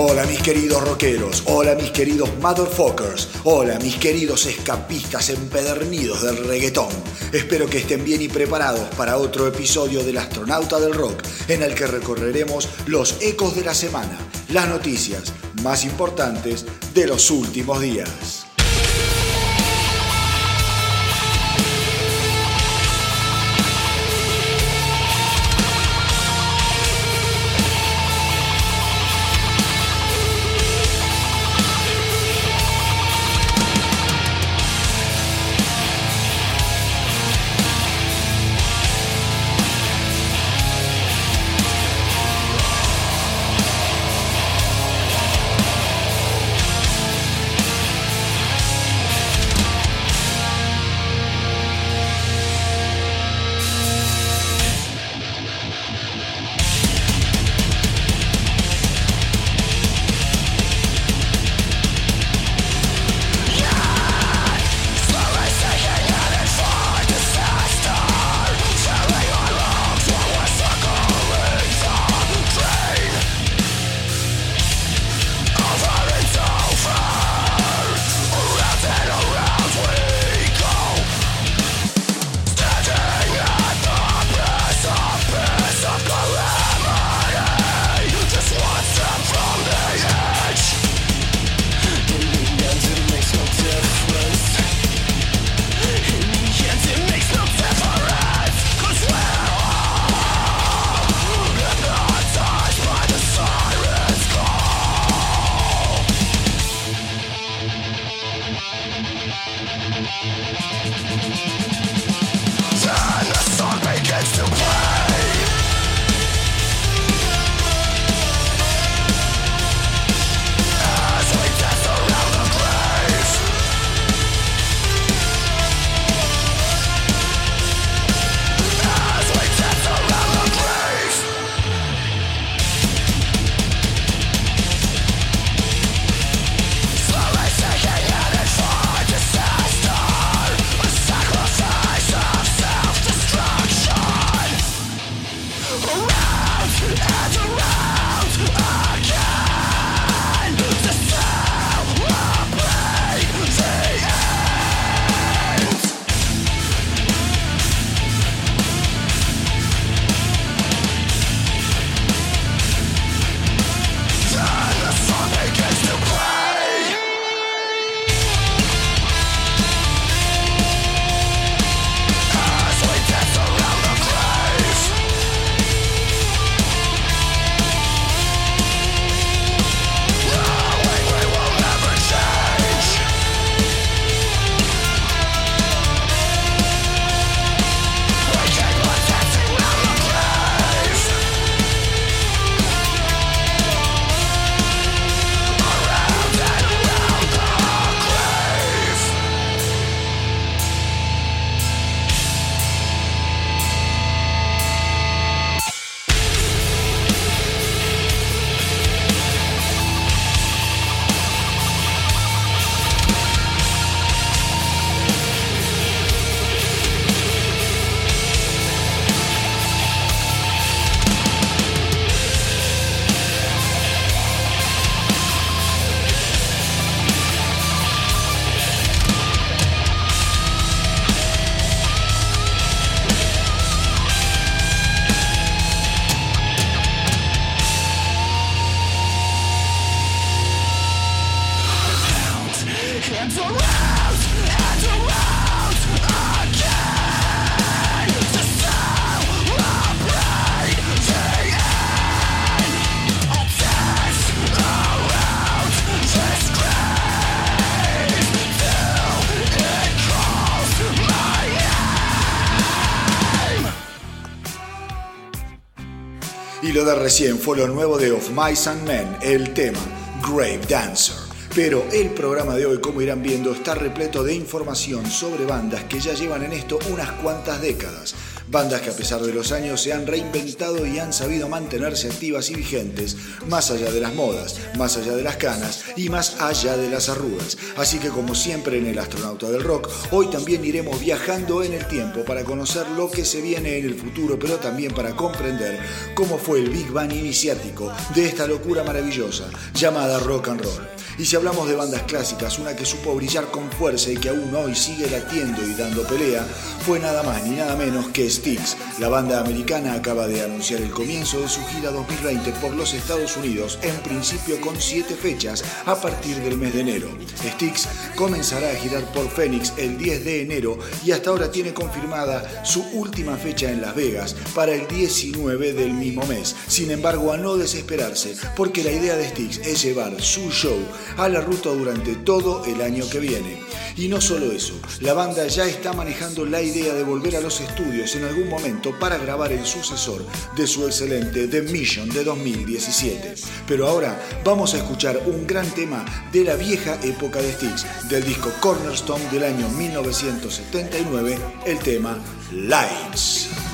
Hola mis queridos rockeros, hola mis queridos motherfuckers, hola mis queridos escapistas empedernidos del reggaetón. Espero que estén bien y preparados para otro episodio del Astronauta del Rock, en el que recorreremos los ecos de la semana, las noticias más importantes de los últimos días. Recién fue lo nuevo de Of Mice and Men, el tema Grave Dancer. Pero el programa de hoy, como irán viendo, está repleto de información sobre bandas que ya llevan en esto unas cuantas décadas. Bandas que a pesar de los años se han reinventado y han sabido mantenerse activas y vigentes, más allá de las modas, más allá de las canas y más allá de las arrugas. Así que como siempre en el Astronauta del Rock, hoy también iremos viajando en el tiempo para conocer lo que se viene en el futuro, pero también para comprender cómo fue el Big Bang iniciático de esta locura maravillosa llamada rock and roll. Y si hablamos de bandas clásicas, una que supo brillar con fuerza y que aún hoy sigue latiendo y dando pelea, fue nada más ni nada menos que Styx. La banda americana acaba de anunciar el comienzo de su gira 2020 por los Estados Unidos, en principio con siete fechas a partir del mes de enero. Styx comenzará a girar por Phoenix el 10 de enero y hasta ahora tiene confirmada su última fecha en Las Vegas para el 19 del mismo mes. Sin embargo, a no desesperarse, porque la idea de Styx es llevar su show a la ruta durante todo el año que viene. Y no solo eso, la banda ya está manejando la idea de volver a los estudios en algún momento para grabar el sucesor de su excelente The Mission de 2017. Pero ahora vamos a escuchar un gran tema de la vieja época de Styx, del disco Cornerstone del año 1979, el tema Lights.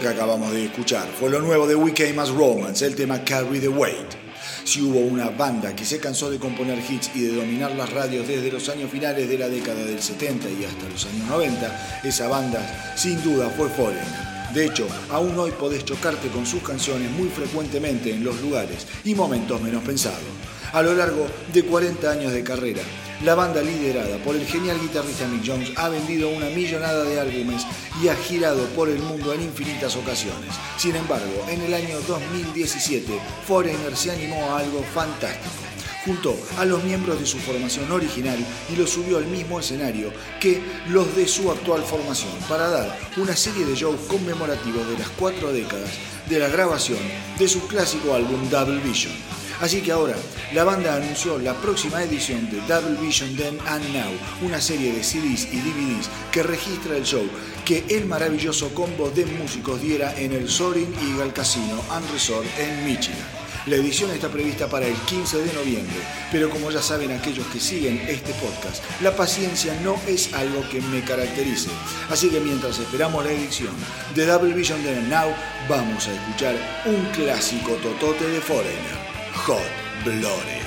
Que acabamos de escuchar fue lo nuevo de We Came As Romance, el tema Carry the Weight. Si hubo una banda que se cansó de componer hits y de dominar las radios desde los años finales de la década del 70 y hasta los años 90, esa banda sin duda fue Foreigner. De hecho, aún hoy podés chocarte con sus canciones muy frecuentemente en los lugares y momentos menos pensados. A lo largo de 40 años de carrera, la banda liderada por el genial guitarrista Mick Jones ha vendido una millonada de álbumes y ha girado por el mundo en infinitas ocasiones. Sin embargo, en el año 2017, Foreigner se animó a algo fantástico. Juntó a los miembros de su formación original y los subió al mismo escenario que los de su actual formación para dar una serie de shows conmemorativos de las cuatro décadas de la grabación de su clásico álbum Double Vision. Así que ahora, la banda anunció la próxima edición de Double Vision Then and Now, una serie de CDs y DVDs que registra el show que el maravilloso combo de músicos diera en el Soaring Eagle Casino and Resort en Michigan. La edición está prevista para el 15 de noviembre, pero como ya saben aquellos que siguen este podcast, la paciencia no es algo que me caracterice. Así que mientras esperamos la edición de Double Vision de Now, vamos a escuchar un clásico totote de Foreigner, Hot Blooded.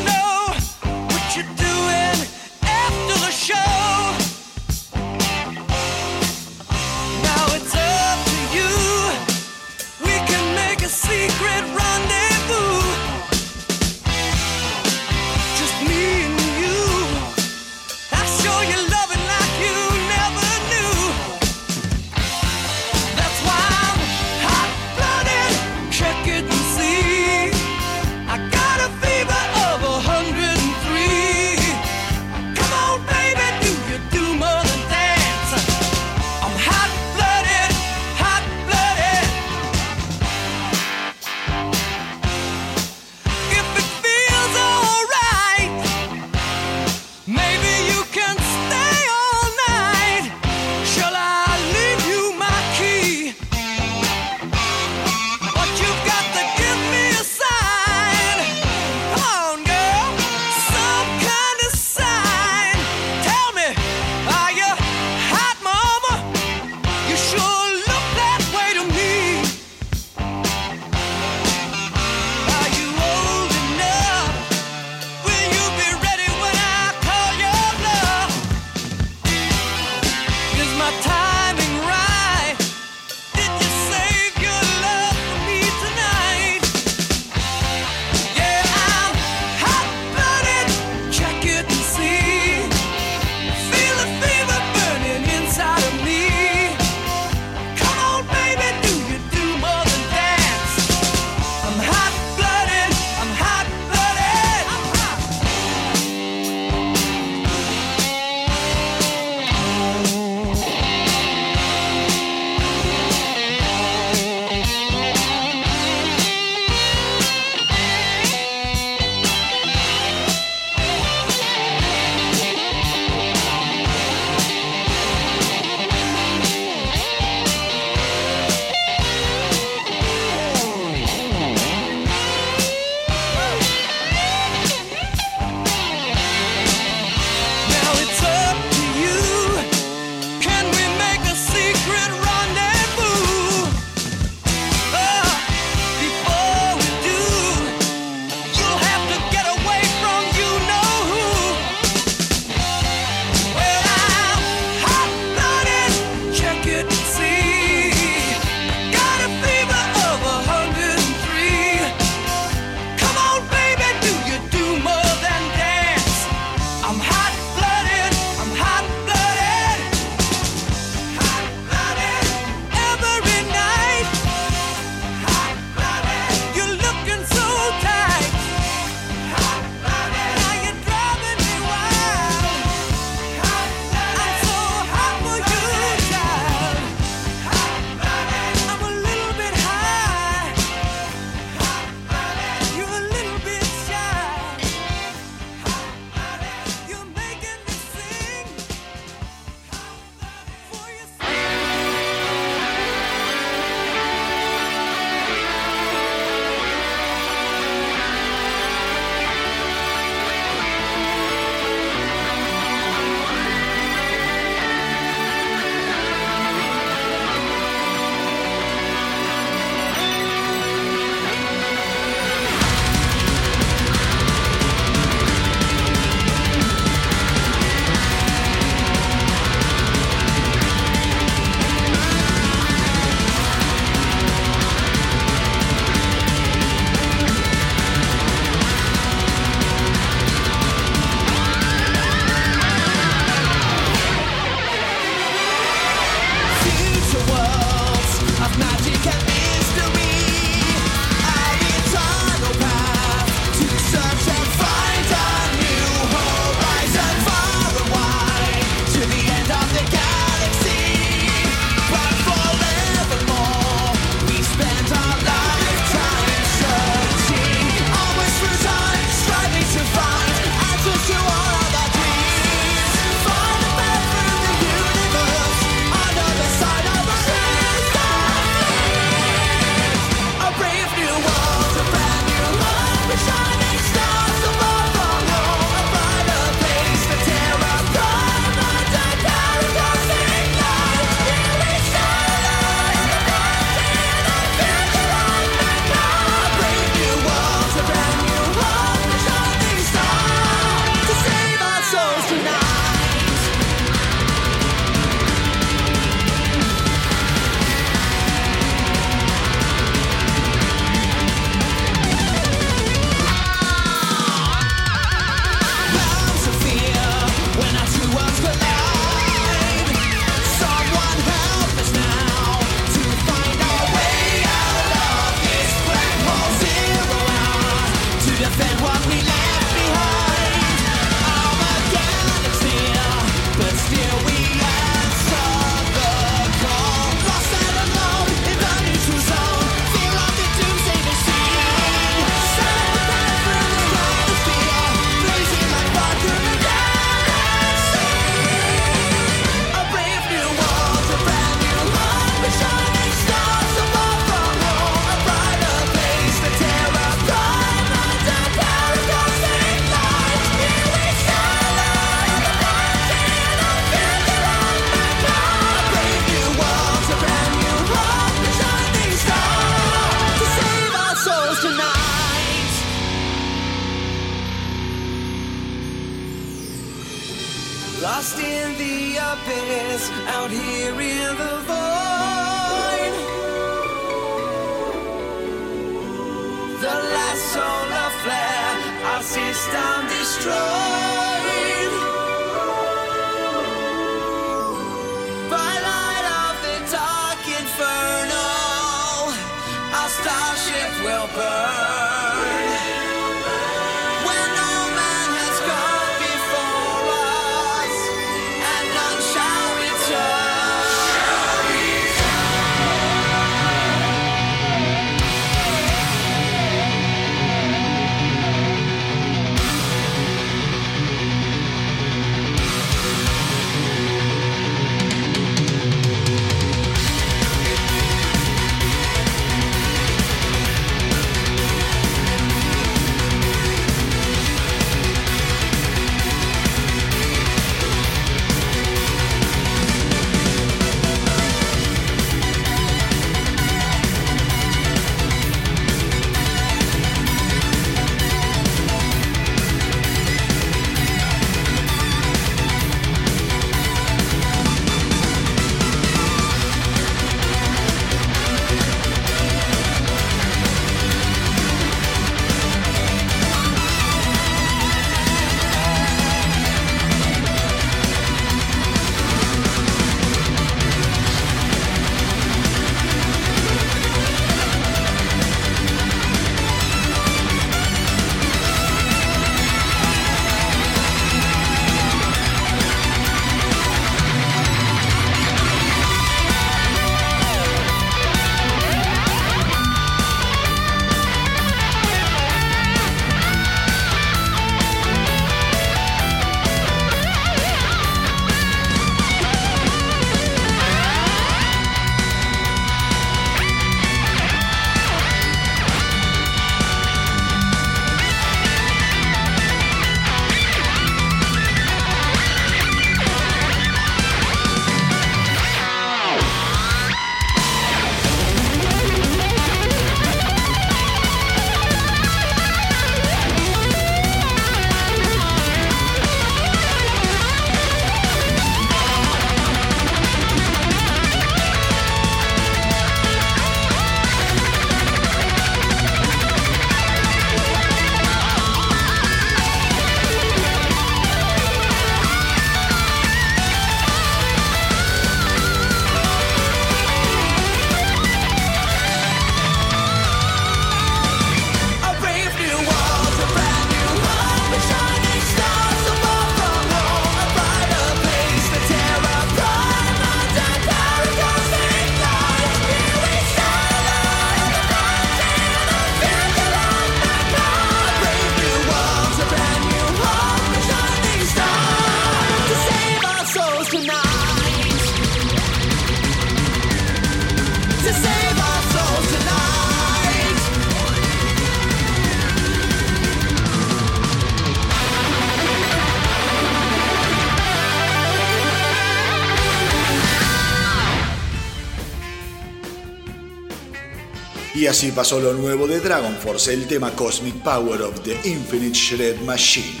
Así pasó lo nuevo de Dragon Force, el tema Cosmic Power of the Infinite Shred Machine.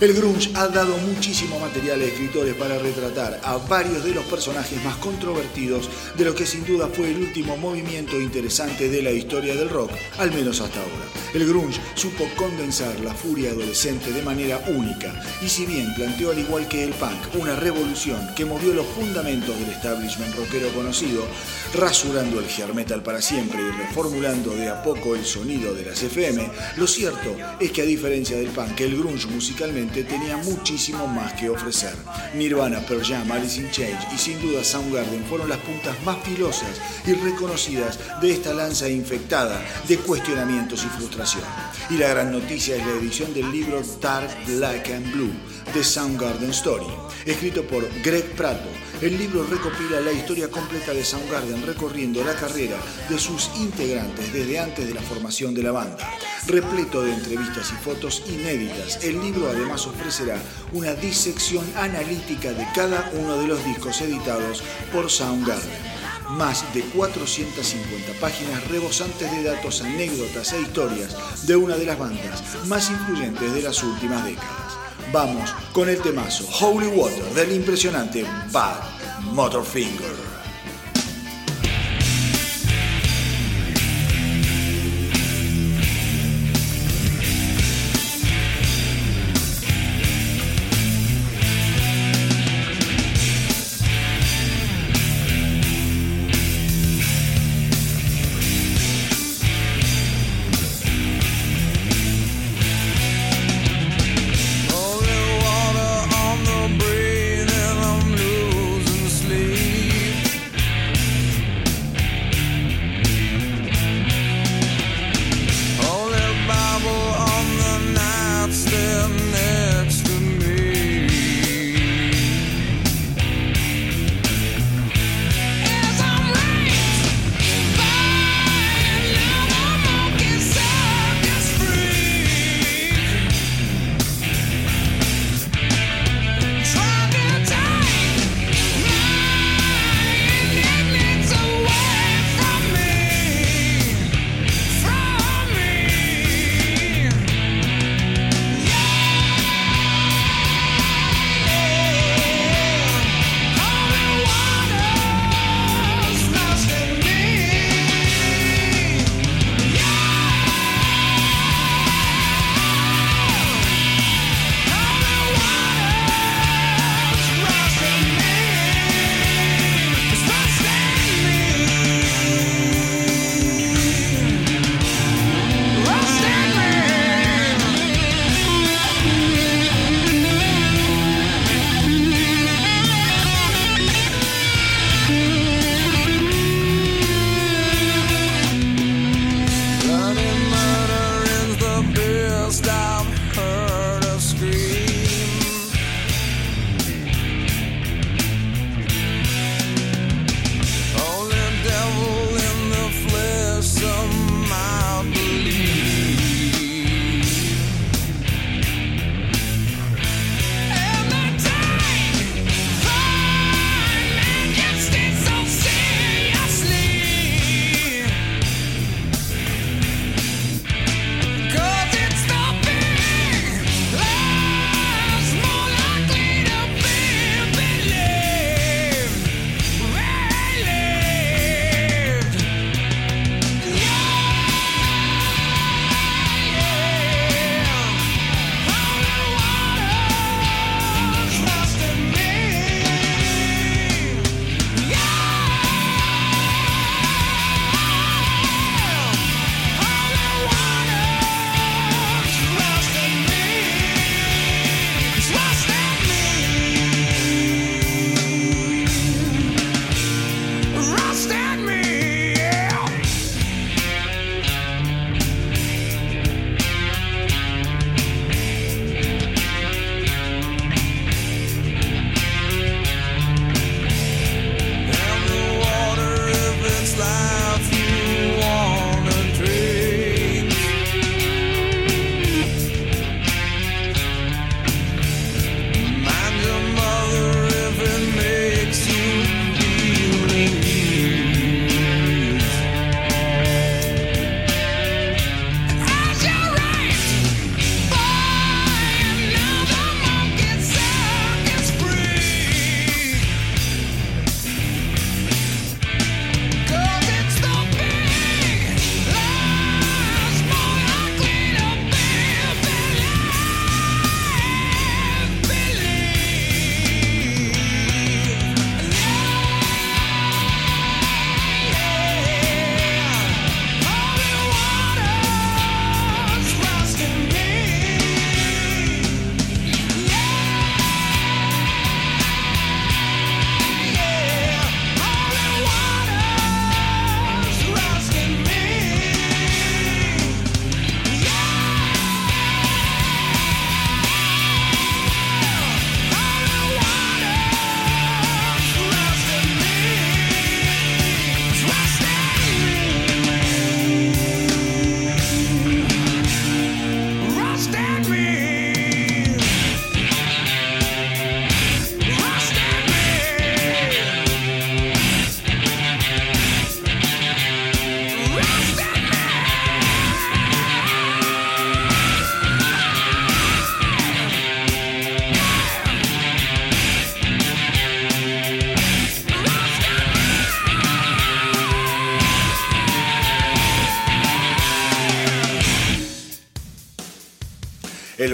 El grunge ha dado muchísimo material a escritores para retratar a varios de los personajes más controvertidos de lo que sin duda fue el último movimiento interesante de la historia del rock, al menos hasta ahora. El grunge supo condensar la furia adolescente de manera única y si bien planteó al igual que el punk una revolución que movió los fundamentos del establishment rockero conocido, rasurando el hair metal para siempre y reformulando de a poco el sonido de las FM, lo cierto es que a diferencia del punk, el grunge musicalmente tenía muchísimo más que ofrecer. Nirvana, Pearl Jam, Alice in Chains y sin duda Soundgarden fueron las puntas más filosas y reconocidas de esta lanza infectada de cuestionamientos y Y la gran noticia es la edición del libro Dark, Black and Blue de Soundgarden Story, escrito por Greg Prato. El libro recopila la historia completa de Soundgarden recorriendo la carrera de sus integrantes desde antes de la formación de la banda. Repleto de entrevistas y fotos inéditas, el libro además ofrecerá una disección analítica de cada uno de los discos editados por Soundgarden más de 450 páginas rebosantes de datos, anécdotas e historias de una de las bandas más influyentes de las últimas décadas. Vamos con el temazo Holy Water del impresionante Bad Motorfinger.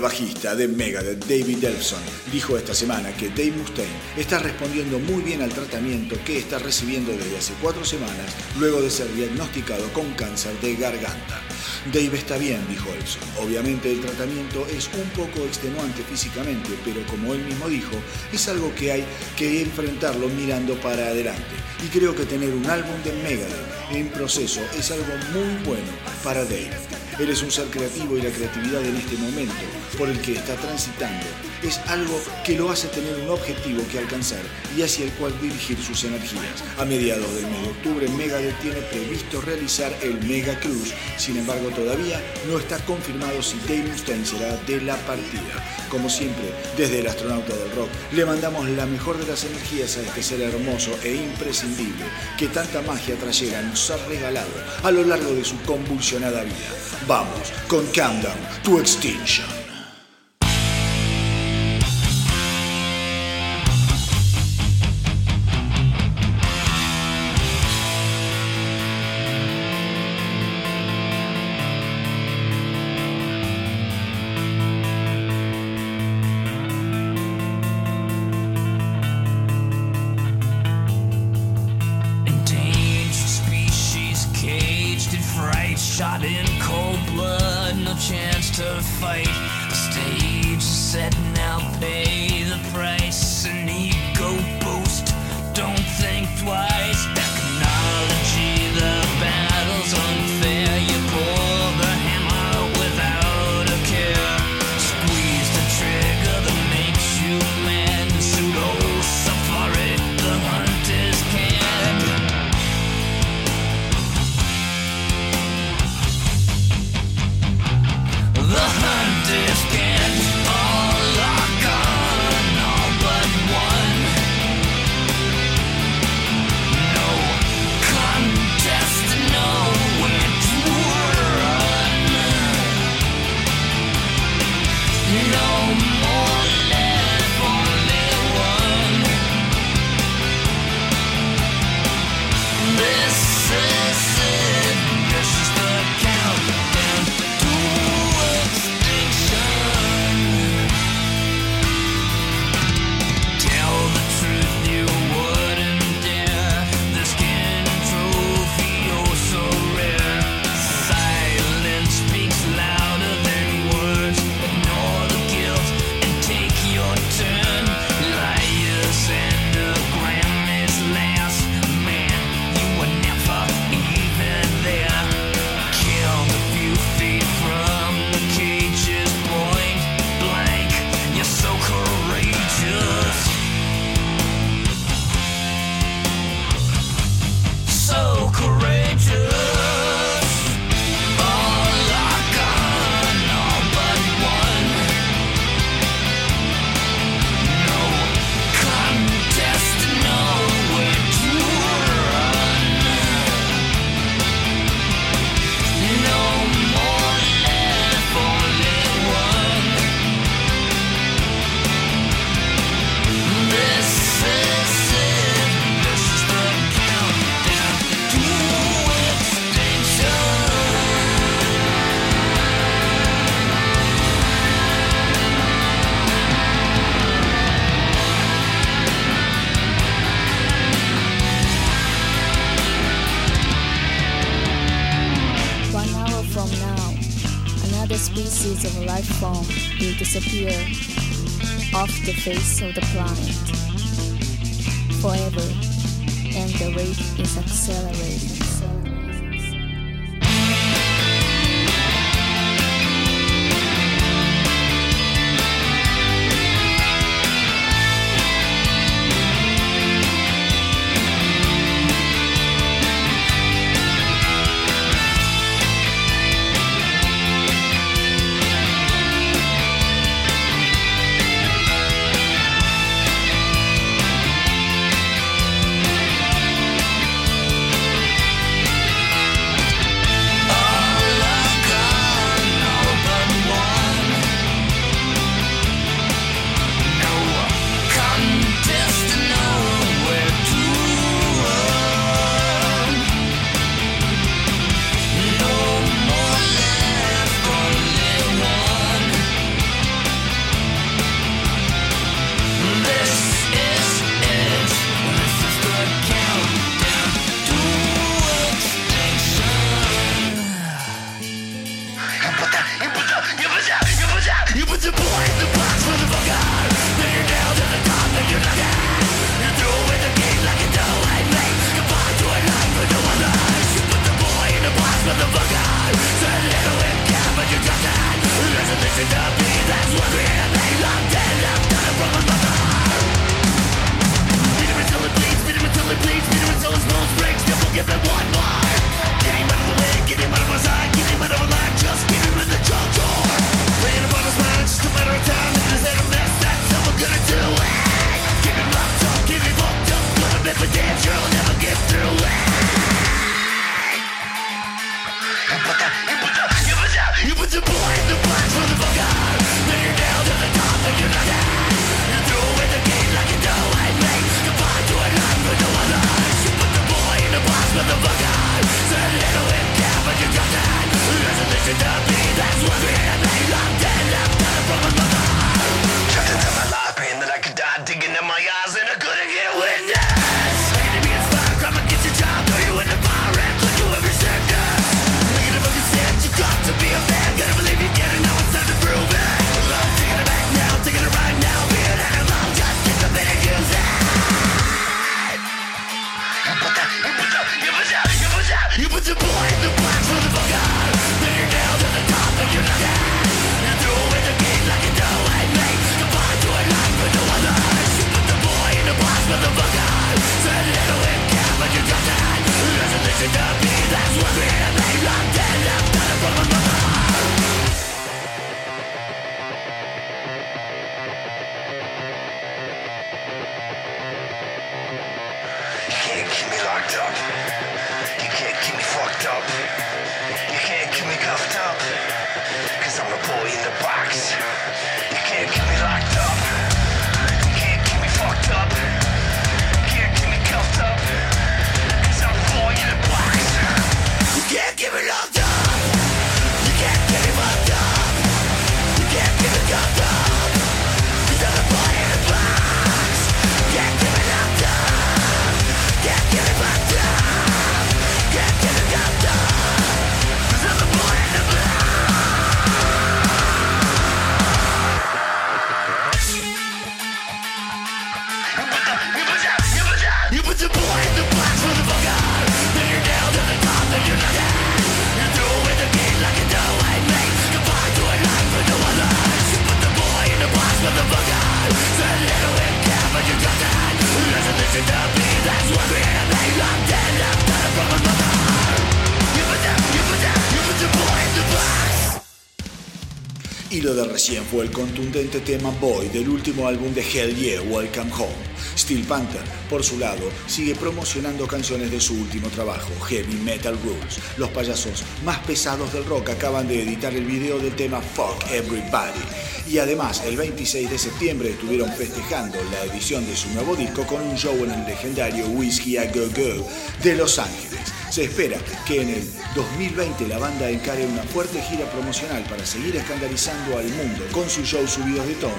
Bajista de Megadeth, David Elfson, dijo esta semana que Dave Mustaine está respondiendo muy bien al tratamiento que está recibiendo desde hace cuatro semanas luego de ser diagnosticado con cáncer de garganta. Dave está bien, dijo Elson. Obviamente el tratamiento es un poco extenuante físicamente, pero como él mismo dijo, es algo que hay que enfrentarlo mirando para adelante. Y creo que tener un álbum de Megadeth en proceso es algo muy bueno para Dave. Él es un ser creativo y la creatividad en este momento por el que está transitando es algo que lo hace tener un objetivo que alcanzar y hacia el cual dirigir sus energías. A mediados del mes de octubre, Megadeth tiene previsto realizar el Mega sin embargo todavía no está confirmado si Dave Mustaine será de la partida. Como siempre, desde el astronauta del rock, le mandamos la mejor de las energías a este ser hermoso e imprescindible que tanta magia trayera nos ha regalado a lo largo de su convulsionada vida. Vamos con Countdown to Extinction. Face of the planet forever, and the rate is accelerating. El contundente tema Boy del último álbum de Hell Yeah, Welcome Home. Steel Panther, por su lado, sigue promocionando canciones de su último trabajo, Heavy Metal Rules. Los payasos más pesados del rock acaban de editar el video del tema Fuck Everybody. Y además, el 26 de septiembre estuvieron festejando la edición de su nuevo disco con un show en el legendario Whiskey a Go Go de Los Ángeles. Se espera que en el 2020 la banda encare una fuerte gira promocional para seguir escandalizando al mundo con sus shows subidos de tono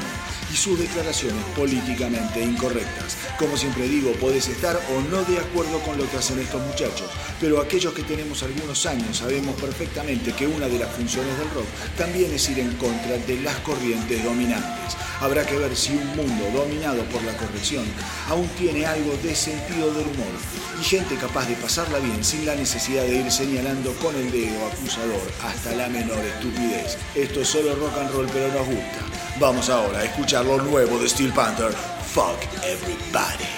y sus declaraciones políticamente incorrectas. Como siempre digo, podés estar o no de acuerdo con lo que hacen estos muchachos, pero aquellos que tenemos algunos años sabemos perfectamente que una de las funciones del rock también es ir en contra de las corrientes dominantes. Habrá que ver si un mundo dominado por la corrección aún tiene algo de sentido del humor y gente capaz de pasarla bien sin la necesidad de ir señalando con el dedo acusador hasta la menor estupidez. Esto es solo rock and roll pero nos gusta. Vamos ahora a escuchar lo nuevo de Steel Panther, Fuck Everybody.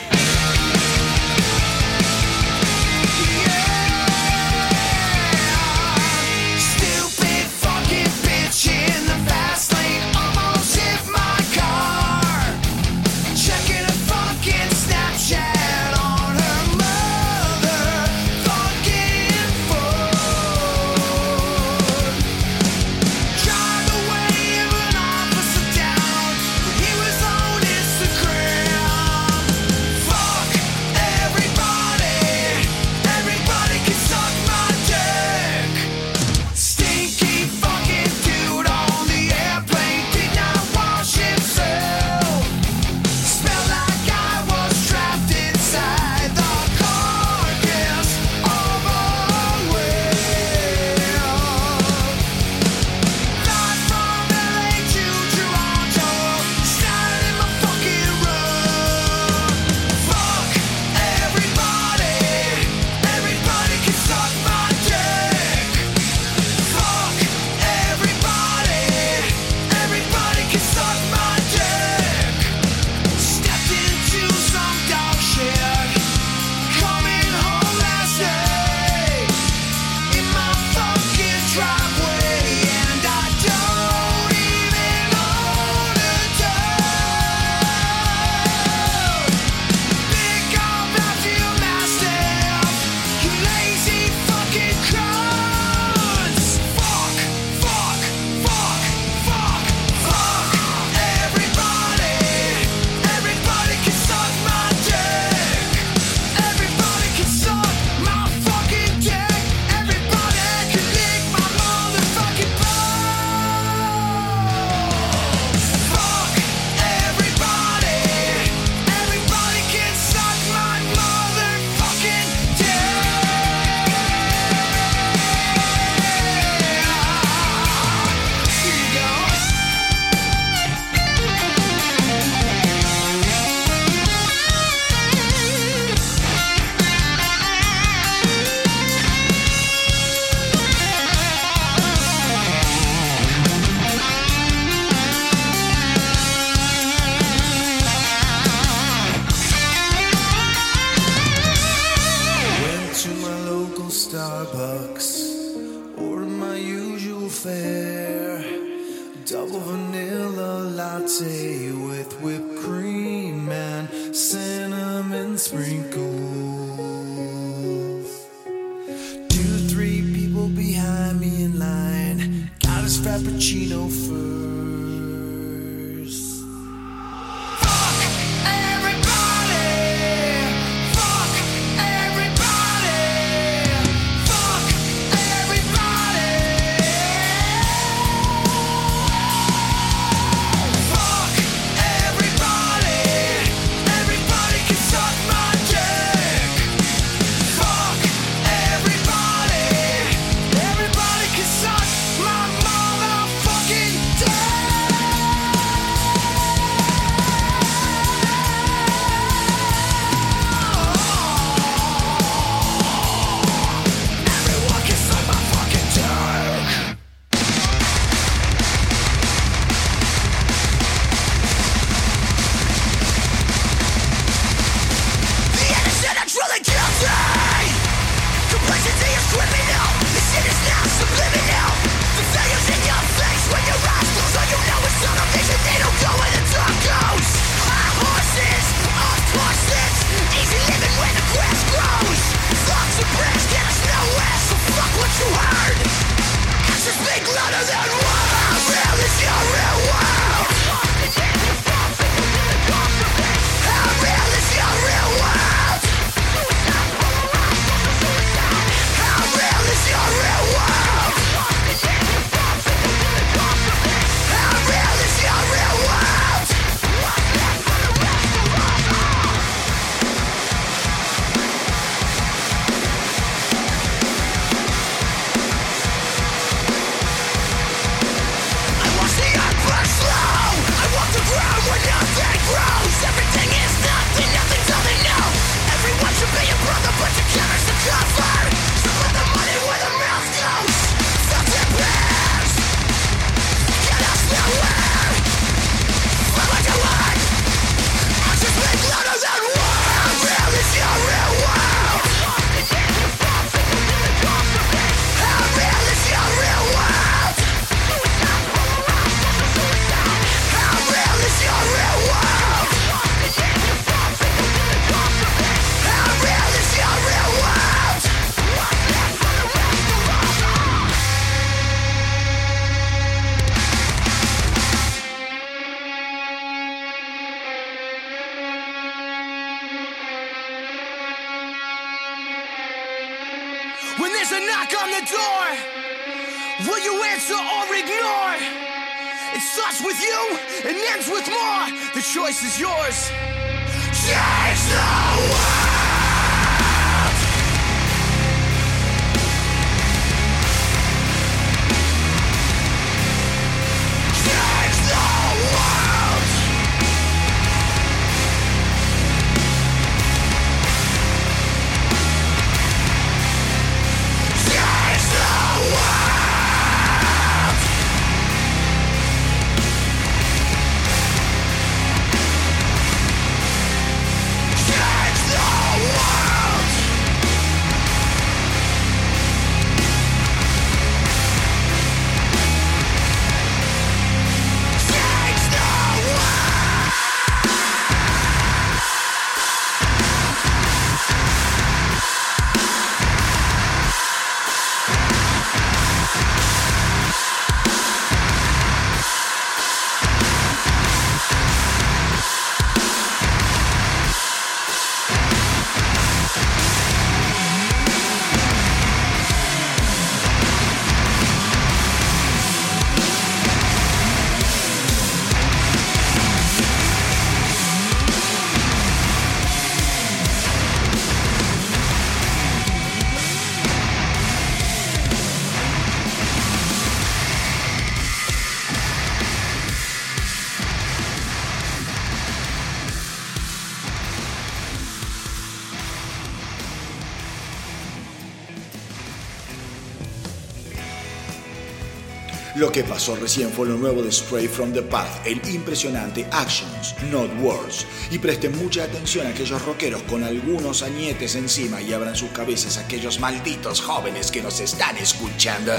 que pasó recién fue lo nuevo de Spray from the Path, el impresionante Actions, Not Words. Y presten mucha atención a aquellos rockeros con algunos añetes encima y abran sus cabezas a aquellos malditos jóvenes que nos están escuchando.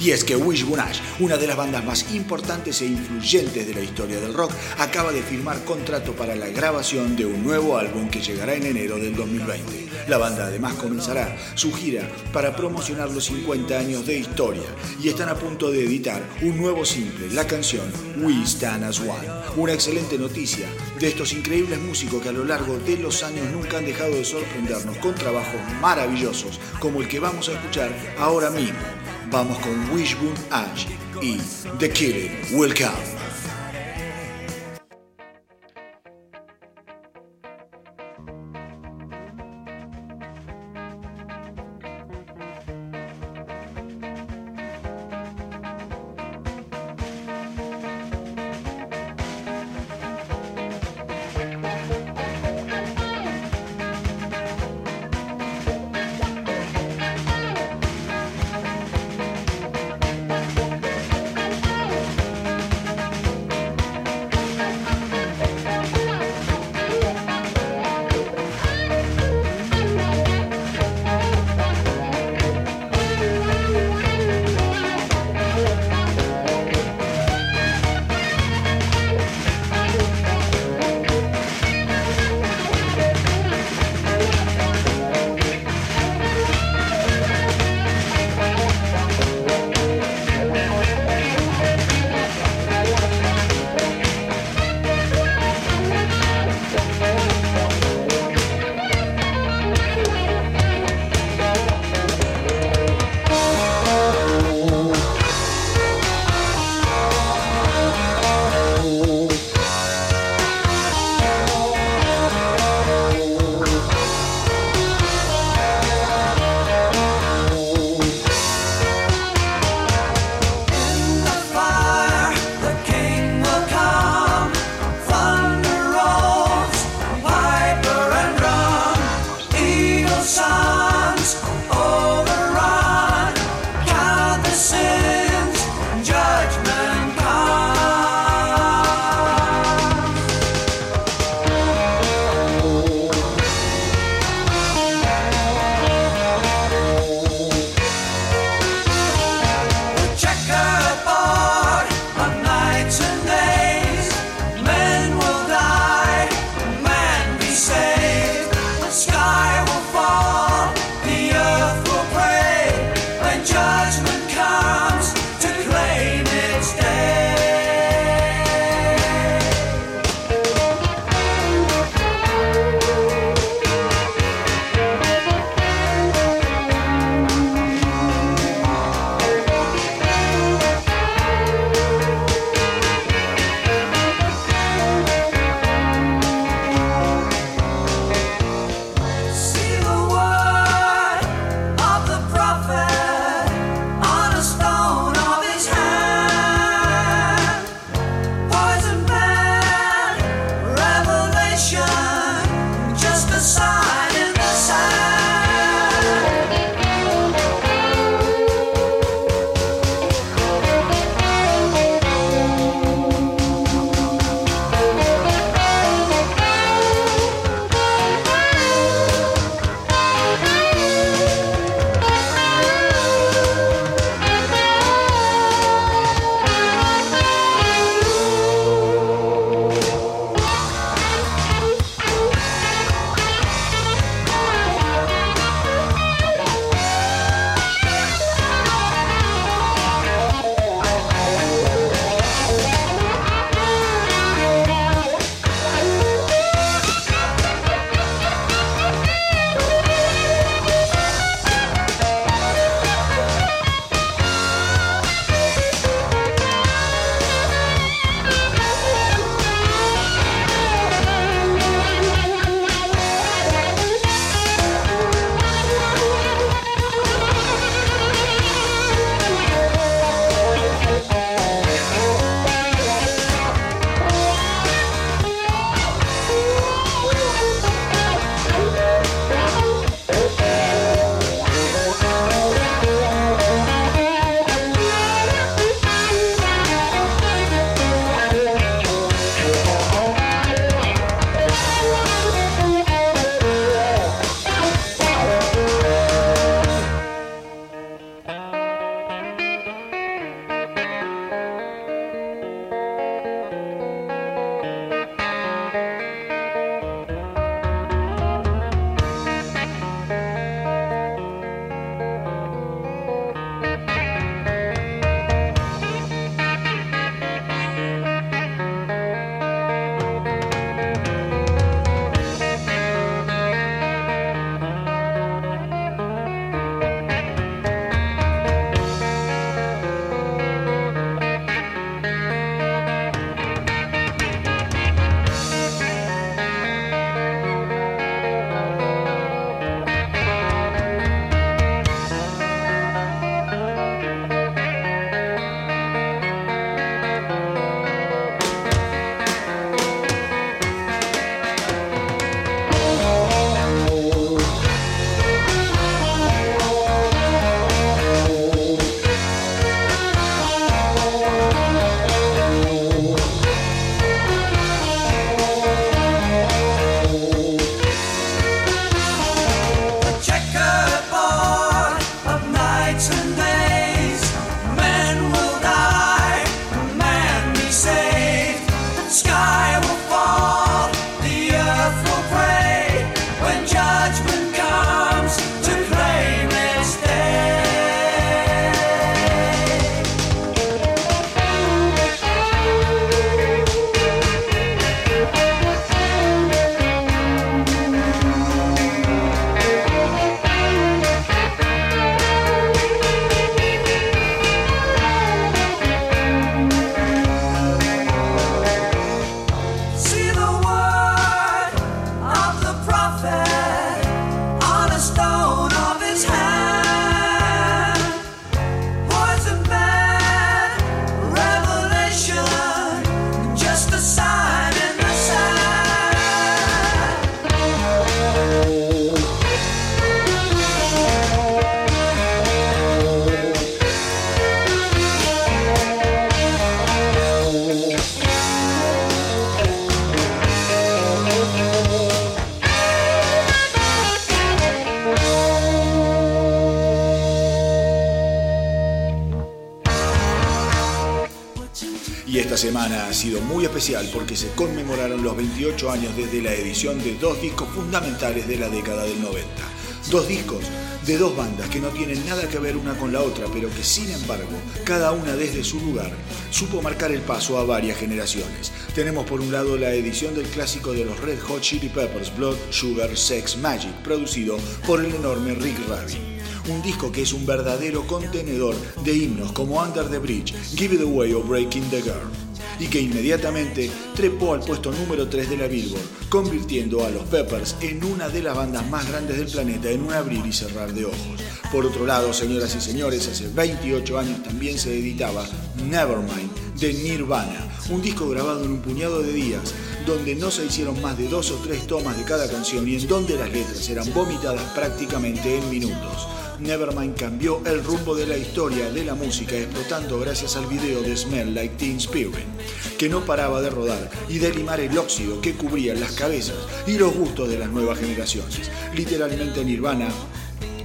Y es que Wishbone una de las bandas más importantes e influyentes de la historia del rock, acaba de firmar contrato para la grabación de un nuevo álbum que llegará en enero del 2020. La banda además comenzará su gira para promocionar los 50 años de historia y están a punto de editar un nuevo simple, la canción We Stand As One. Una excelente noticia de estos increíbles músicos que a lo largo de los años nunca han dejado de sorprendernos con trabajos maravillosos como el que vamos a escuchar ahora mismo. Vamos con Wishbone Ash y The Killing Will Come. Edición de dos discos fundamentales de la década del 90. Dos discos de dos bandas que no tienen nada que ver una con la otra, pero que sin embargo, cada una desde su lugar, supo marcar el paso a varias generaciones. Tenemos por un lado la edición del clásico de los Red Hot Chili Peppers, Blood, Sugar, Sex, Magic, producido por el enorme Rick Rubin un disco que es un verdadero contenedor de himnos como Under the Bridge, Give It Away o Breaking the Girl, y que inmediatamente trepó al puesto número 3 de la Billboard, convirtiendo a los Peppers en una de las bandas más grandes del planeta en un abrir y cerrar de ojos. Por otro lado, señoras y señores, hace 28 años también se editaba Nevermind de Nirvana, un disco grabado en un puñado de días, donde no se hicieron más de dos o tres tomas de cada canción y en donde las letras eran vomitadas prácticamente en minutos. Nevermind cambió el rumbo de la historia de la música explotando gracias al video de Smell Like Teen Spirit, que no paraba de rodar y de limar el óxido que cubría las cabezas y los gustos de las nuevas generaciones. Literalmente Nirvana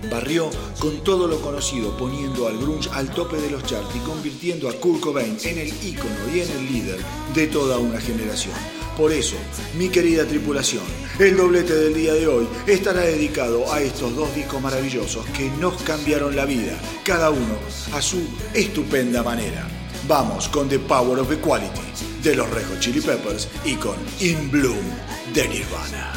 barrió con todo lo conocido, poniendo al grunge al tope de los charts y convirtiendo a Kurt Cobain en el ícono y en el líder de toda una generación. Por eso, mi querida tripulación, el doblete del día de hoy estará dedicado a estos dos discos maravillosos que nos cambiaron la vida, cada uno a su estupenda manera. Vamos con The Power of Equality de los Rejo Chili Peppers y con In Bloom de Nirvana.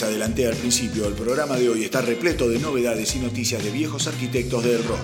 Les adelanté al principio, el programa de hoy está repleto de novedades y noticias de viejos arquitectos del rock.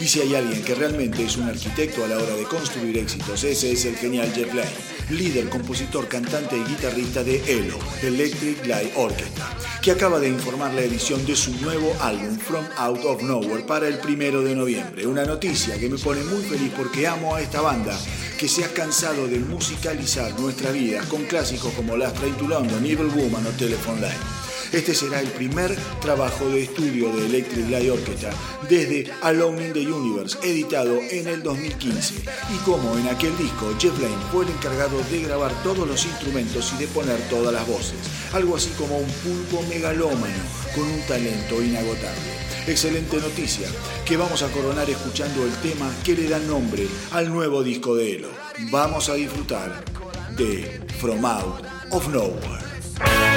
Y si hay alguien que realmente es un arquitecto a la hora de construir éxitos, ese es el genial Jeff Lynne, líder, compositor, cantante y guitarrista de ELO, Electric Light Orchestra, que acaba de informar la edición de su nuevo álbum From Out of Nowhere para el primero de noviembre. Una noticia que me pone muy feliz porque amo a esta banda que se ha cansado de musicalizar nuestra vida con clásicos como Last Train to London, Evil Woman o Telephone Line. Este será el primer trabajo de estudio de Electric Light Orchestra desde Alone in the Universe, editado en el 2015. Y como en aquel disco, Jeff Lynne fue el encargado de grabar todos los instrumentos y de poner todas las voces. Algo así como un pulpo megalómano con un talento inagotable. Excelente noticia, que vamos a coronar escuchando el tema que le da nombre al nuevo disco de Elo. Vamos a disfrutar de From Out of Nowhere.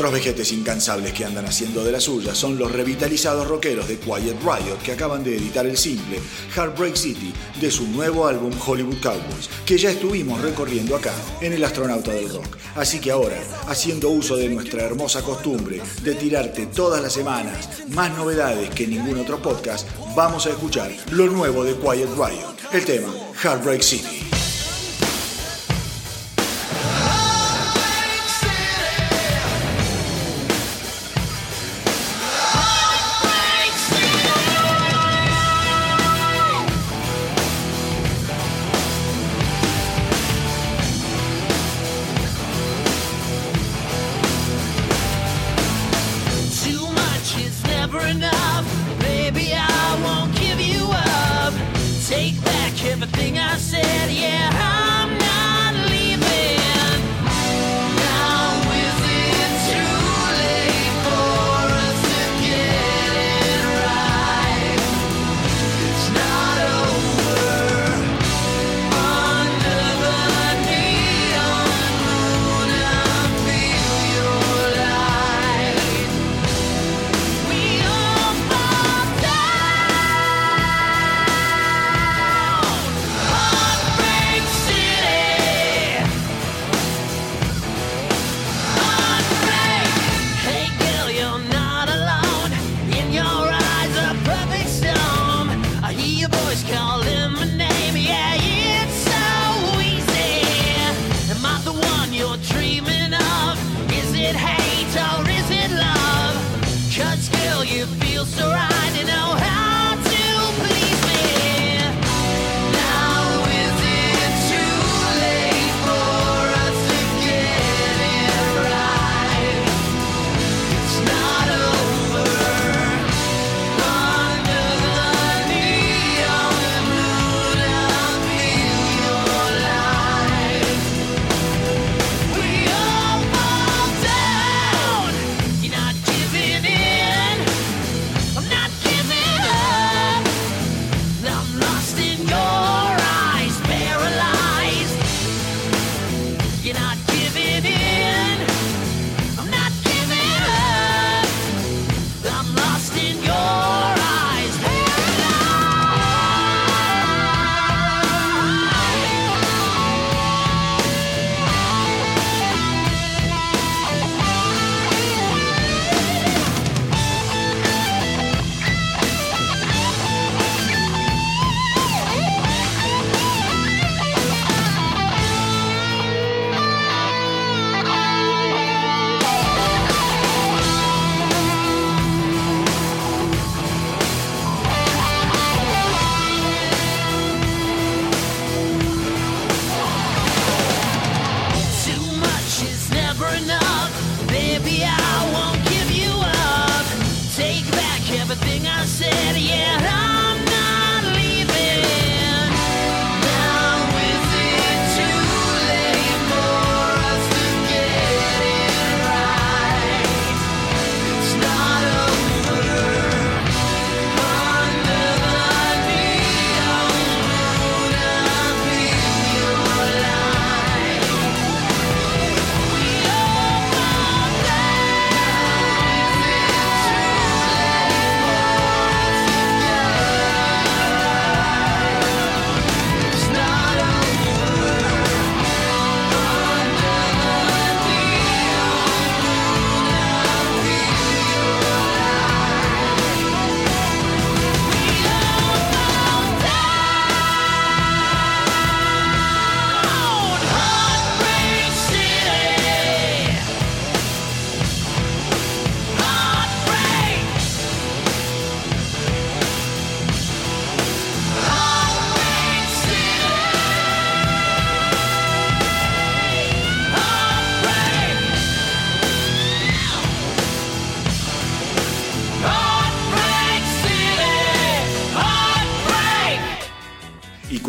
Otros vejetes incansables que andan haciendo de la suya son los revitalizados rockeros de Quiet Riot que acaban de editar el simple Heartbreak City de su nuevo álbum Hollywood Cowboys, que ya estuvimos recorriendo acá en El Astronauta del Rock. Así que ahora, haciendo uso de nuestra hermosa costumbre de tirarte todas las semanas más novedades que ningún otro podcast, vamos a escuchar lo nuevo de Quiet Riot, el tema Heartbreak City.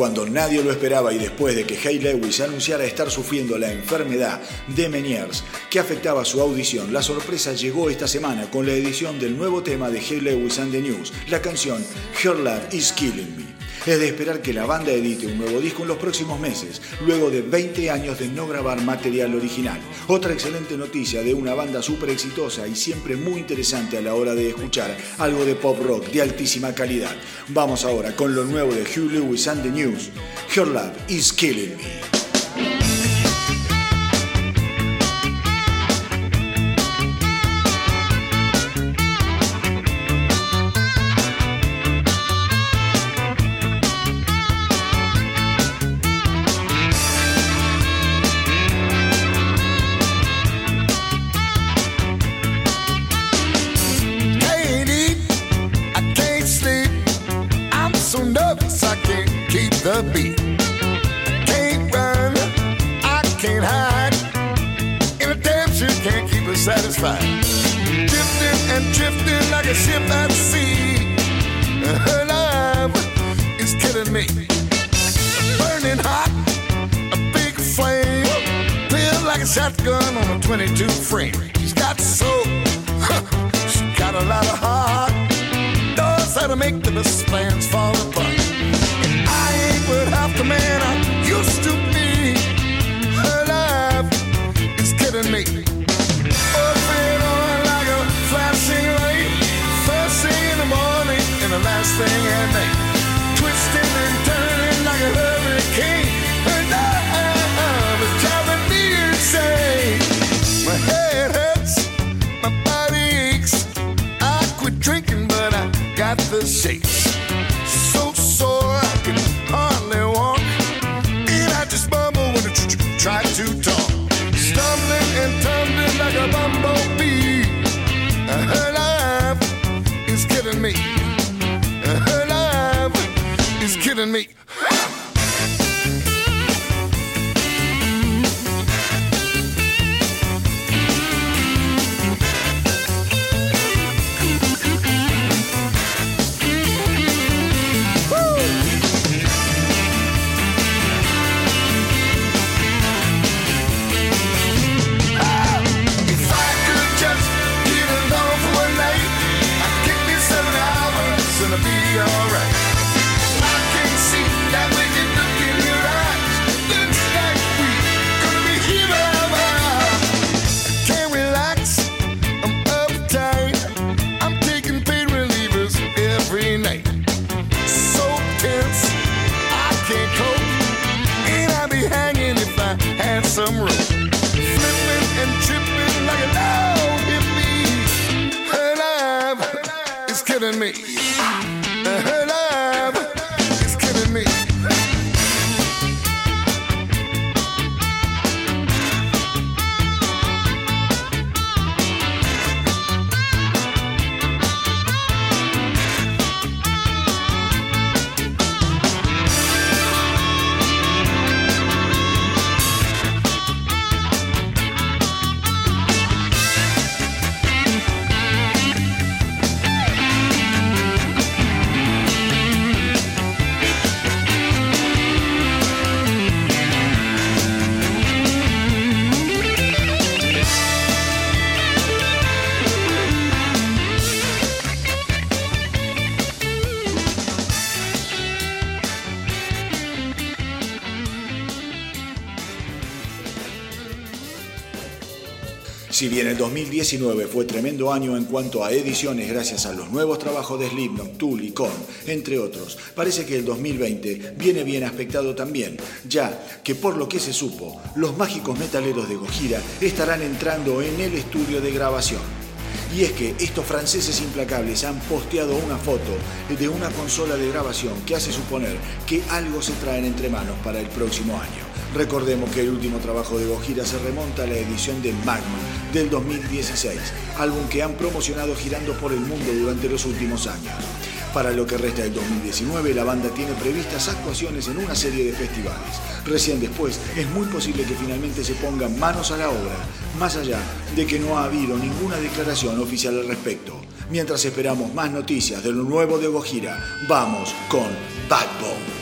Cuando nadie lo esperaba y después de que Hay Lewis anunciara estar sufriendo la enfermedad de Meniers que afectaba su audición, la sorpresa llegó esta semana con la edición del nuevo tema de Hay Lewis and the News, la canción Her Love Is Killing Me. Es de esperar que la banda edite un nuevo disco en los próximos meses, luego de 20 años de no grabar material original. Otra excelente noticia de una banda súper exitosa y siempre muy interesante a la hora de escuchar algo de pop rock de altísima calidad. Vamos ahora con lo nuevo de Hugh Lewis and the News. Her Love is Killing Me. Us. Drifting and drifting like a ship at sea. Her love is killing me. Burning hot, a big flame. Clear like a shotgun on a 22 frame. She's got soul. She got a lot of heart. Knows how to make the best plans fall apart. Twisting and turning like a hurricane. Insane. My head hurts, my body aches. I quit drinking, but I got the shakes. 2019 fue tremendo año en cuanto a ediciones gracias a los nuevos trabajos de Slipknot, Tool y Korn, entre otros, parece que el 2020 viene bien aspectado también, ya que por lo que se supo, los mágicos metaleros de Gojira estarán entrando en el estudio de grabación. Y es que estos franceses implacables han posteado una foto de una consola de grabación que hace suponer que algo se traen entre manos para el próximo año. Recordemos que el último trabajo de Gojira se remonta a la edición de Magma del 2016, álbum que han promocionado girando por el mundo durante los últimos años. Para lo que resta del 2019, la banda tiene previstas actuaciones en una serie de festivales. Recién después, es muy posible que finalmente se pongan manos a la obra, más allá de que no ha habido ninguna declaración oficial al respecto. Mientras esperamos más noticias de lo nuevo de Gojira, vamos con Backbone.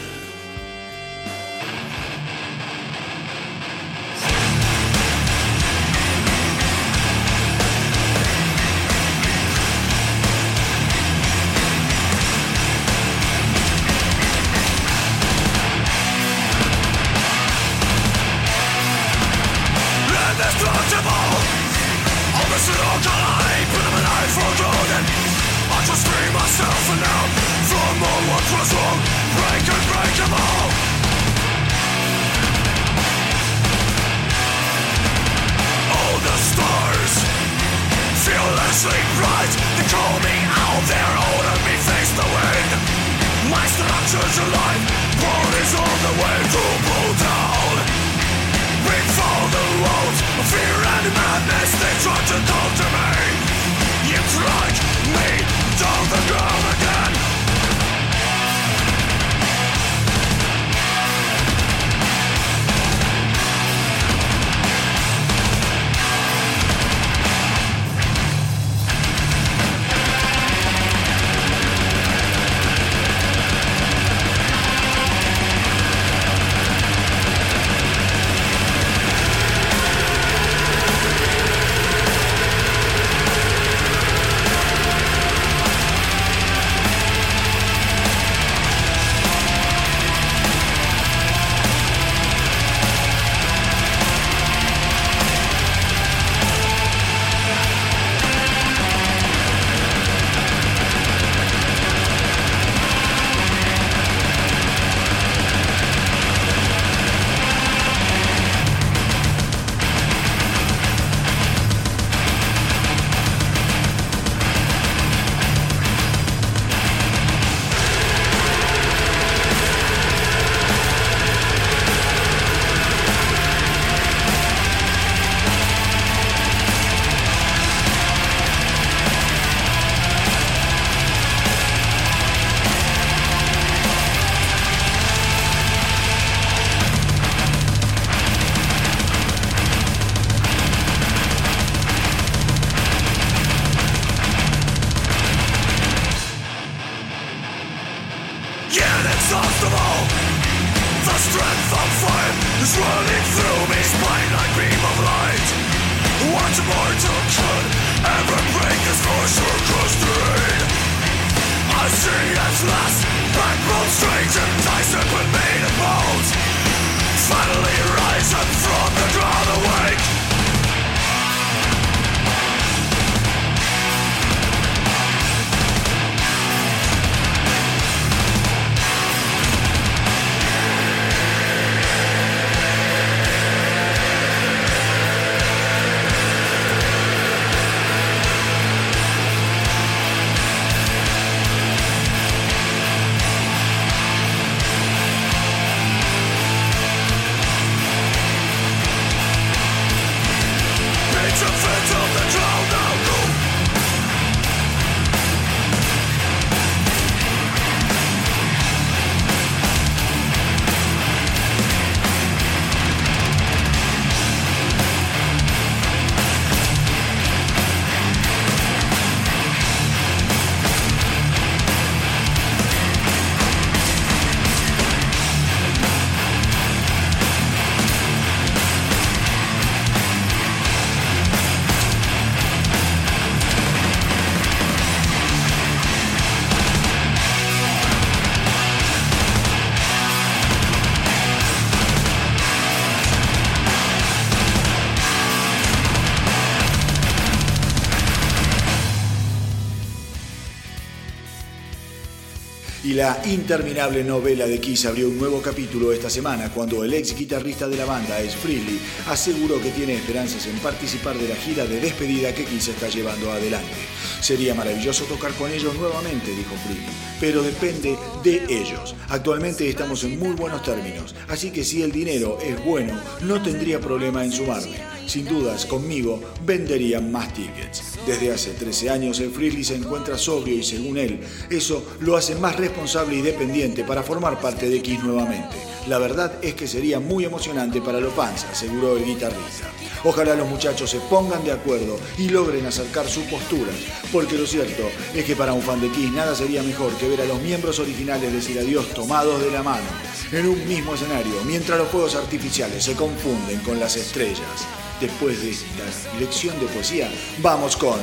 La interminable novela de Kiss abrió un nuevo capítulo esta semana cuando el ex guitarrista de la banda, Ace Frehley, aseguró que tiene esperanzas en participar de la gira de despedida que Kiss está llevando adelante. Sería maravilloso tocar con ellos nuevamente, dijo Frehley, pero depende de ellos. Actualmente estamos en muy buenos términos, así que si el dinero es bueno, no tendría problema en sumarme. Sin dudas, conmigo venderían más tickets. Desde hace 13 años, el Freely se encuentra sobrio y según él, eso lo hace más responsable y dependiente para formar parte de Kiss nuevamente. La verdad es que sería muy emocionante para los fans, aseguró el guitarrista. Ojalá los muchachos se pongan de acuerdo y logren acercar sus posturas, porque lo cierto es que para un fan de Kiss nada sería mejor que ver a los miembros originales decir adiós tomados de la mano en un mismo escenario, mientras los fuegos artificiales se confunden con las estrellas. Después de esta lección de poesía, vamos con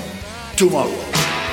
Tomorrow.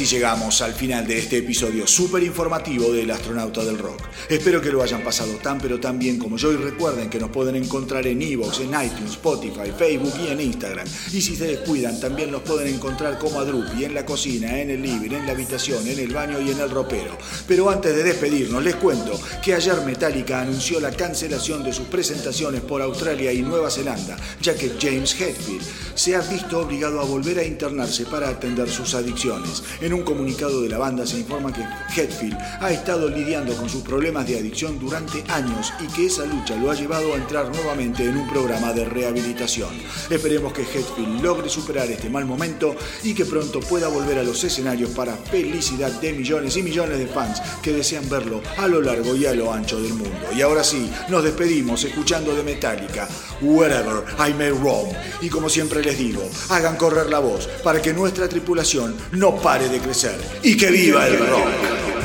Así llegamos al final de este episodio súper informativo del astronauta del rock. Espero que lo hayan pasado tan pero tan bien como yo y recuerden que nos pueden encontrar en Evox, en iTunes, Spotify, Facebook y en Instagram. Y si se descuidan también nos pueden encontrar como a Drupi en la cocina, en el living, en la habitación, en el baño y en el ropero. Pero antes de despedirnos les cuento que ayer Metallica anunció la cancelación de sus presentaciones por Australia y Nueva Zelanda, ya que James Hetfield se ha visto obligado a volver a internarse para atender sus adicciones. Un comunicado de la banda se informa que Hetfield ha estado lidiando con sus problemas de adicción durante años y que esa lucha lo ha llevado a entrar nuevamente en un programa de rehabilitación. Esperemos que Hetfield logre superar este mal momento y que pronto pueda volver a los escenarios para felicidad de millones y millones de fans que desean verlo a lo largo y a lo ancho del mundo. Y ahora sí, nos despedimos escuchando de Metallica, Wherever I May Roam. Y como siempre les digo, hagan correr la voz para que nuestra tripulación no pare y que viva el rock.